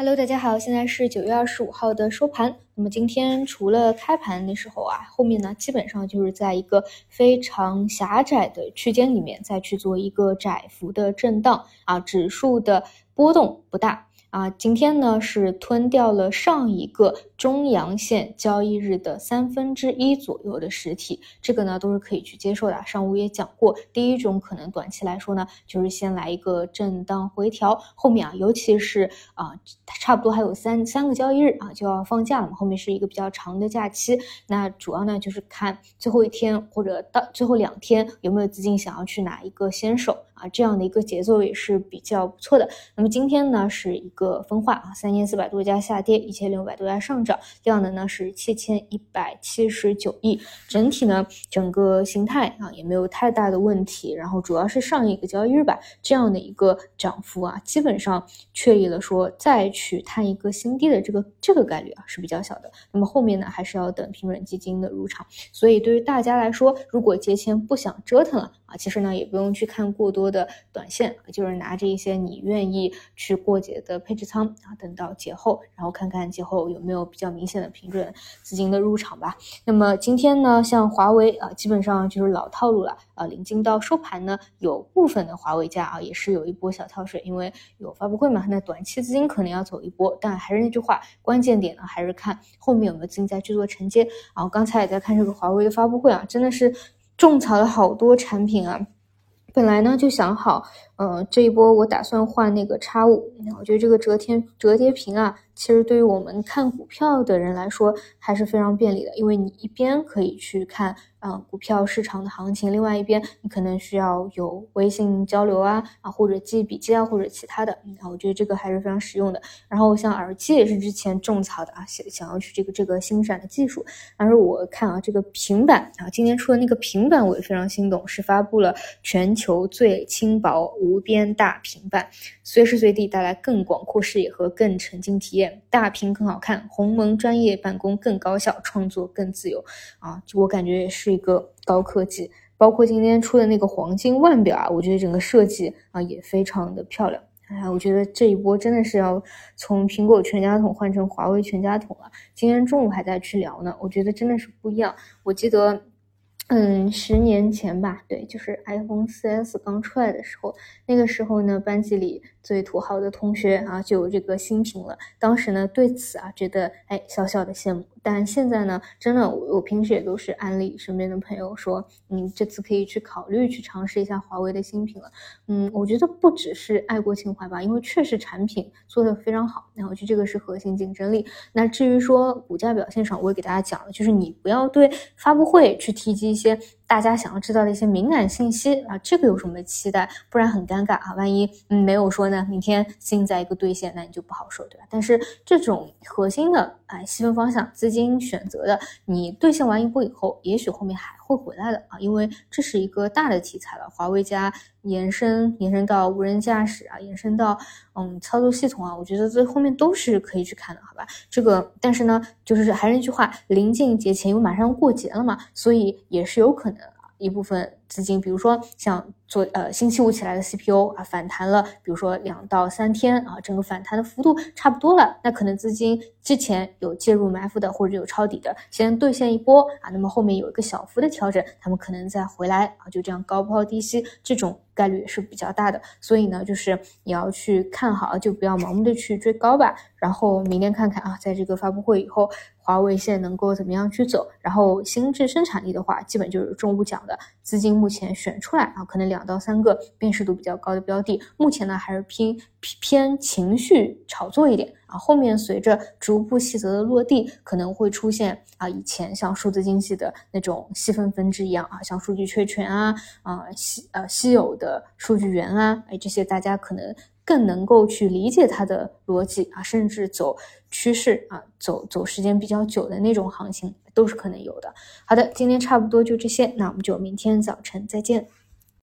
Hello，大家好，现在是九月二十五号的收盘。那么今天除了开盘的时候啊，后面呢基本上就是在一个非常狭窄的区间里面再去做一个窄幅的震荡啊，指数的波动不大。啊，今天呢是吞掉了上一个中阳线交易日的三分之一左右的实体，这个呢都是可以去接受的。上午也讲过，第一种可能短期来说呢，就是先来一个震荡回调，后面啊，尤其是啊，差不多还有三三个交易日啊就要放假了嘛，后面是一个比较长的假期，那主要呢就是看最后一天或者到最后两天有没有资金想要去哪一个先手。啊，这样的一个节奏也是比较不错的。那么今天呢是一个分化啊，三千四百多家下跌，一千六百多家上涨，量能呢是七千一百七十九亿。整体呢整个形态啊也没有太大的问题。然后主要是上一个交易日吧，这样的一个涨幅啊，基本上确立了说再去探一个新低的这个这个概率啊是比较小的。那么后面呢还是要等平准基金的入场。所以对于大家来说，如果节前不想折腾了啊，其实呢也不用去看过多。的短线就是拿着一些你愿意去过节的配置仓啊，等到节后，然后看看节后有没有比较明显的平准资金的入场吧。那么今天呢，像华为啊，基本上就是老套路了啊。临近到收盘呢，有部分的华为价啊，也是有一波小跳水，因为有发布会嘛。那短期资金可能要走一波，但还是那句话，关键点呢还是看后面有没有资金再去做承接。然后刚才也在看这个华为的发布会啊，真的是种草了好多产品啊。本来呢就想好，呃，这一波我打算换那个叉五，我觉得这个折天折叠屏啊。其实对于我们看股票的人来说还是非常便利的，因为你一边可以去看啊股票市场的行情，另外一边你可能需要有微信交流啊啊或者记笔记啊或者其他的，啊我觉得这个还是非常实用的。然后像耳机也是之前种草的啊，想想要去这个这个新闪的技术。但是我看啊这个平板啊，今天出的那个平板我也非常心动，是发布了全球最轻薄无边大平板，随时随地带来更广阔视野和更沉浸体验。大屏更好看，鸿蒙专业办公更高效，创作更自由啊！就我感觉也是是一个高科技。包括今天出的那个黄金腕表啊，我觉得整个设计啊也非常的漂亮。哎，我觉得这一波真的是要从苹果全家桶换成华为全家桶了。今天中午还在去聊呢，我觉得真的是不一样。我记得。嗯，十年前吧，对，就是 iPhone 4S 刚出来的时候，那个时候呢，班级里所以土豪的同学啊，就有这个新品了。当时呢，对此啊，觉得哎，小小的羡慕。但现在呢，真的，我我平时也都是安利身边的朋友说，你这次可以去考虑去尝试一下华为的新品了。嗯，我觉得不只是爱国情怀吧，因为确实产品做的非常好，那我觉得这个是核心竞争力。那至于说股价表现上，我也给大家讲了，就是你不要对发布会去提及一些。大家想要知道的一些敏感信息啊，这个有什么期待？不然很尴尬啊！万一嗯没有说呢，明天新在一个兑现，那你就不好说，对吧？但是这种核心的哎细分方向资金选择的，你兑现完一步以后，也许后面还会回来的啊，因为这是一个大的题材了。华为加延伸延伸到无人驾驶啊，延伸到嗯操作系统啊，我觉得这后面都是可以去看的，好吧？这个但是呢，就是还是那句话，临近节前，因为马上过节了嘛，所以也是有可能。一部分资金，比如说像做呃星期五起来的 CPU 啊反弹了，比如说两到三天啊，整个反弹的幅度差不多了，那可能资金之前有介入埋伏的或者有抄底的，先兑现一波啊，那么后面有一个小幅的调整，他们可能再回来啊，就这样高抛低吸，这种概率也是比较大的。所以呢，就是你要去看好，就不要盲目的去追高吧。然后明天看看啊，在这个发布会以后。华为现在能够怎么样去走？然后心智生产力的话，基本就是中午讲的资金目前选出来啊，可能两到三个辨识度比较高的标的，目前呢还是偏偏情绪炒作一点。啊。后面随着逐步细则的落地，可能会出现啊，以前像数字经济的那种细分分支一样啊，像数据确权啊啊稀呃稀有的数据源啊，哎这些大家可能。更能够去理解它的逻辑啊，甚至走趋势啊，走走时间比较久的那种行情都是可能有的。好的，今天差不多就这些，那我们就明天早晨再见。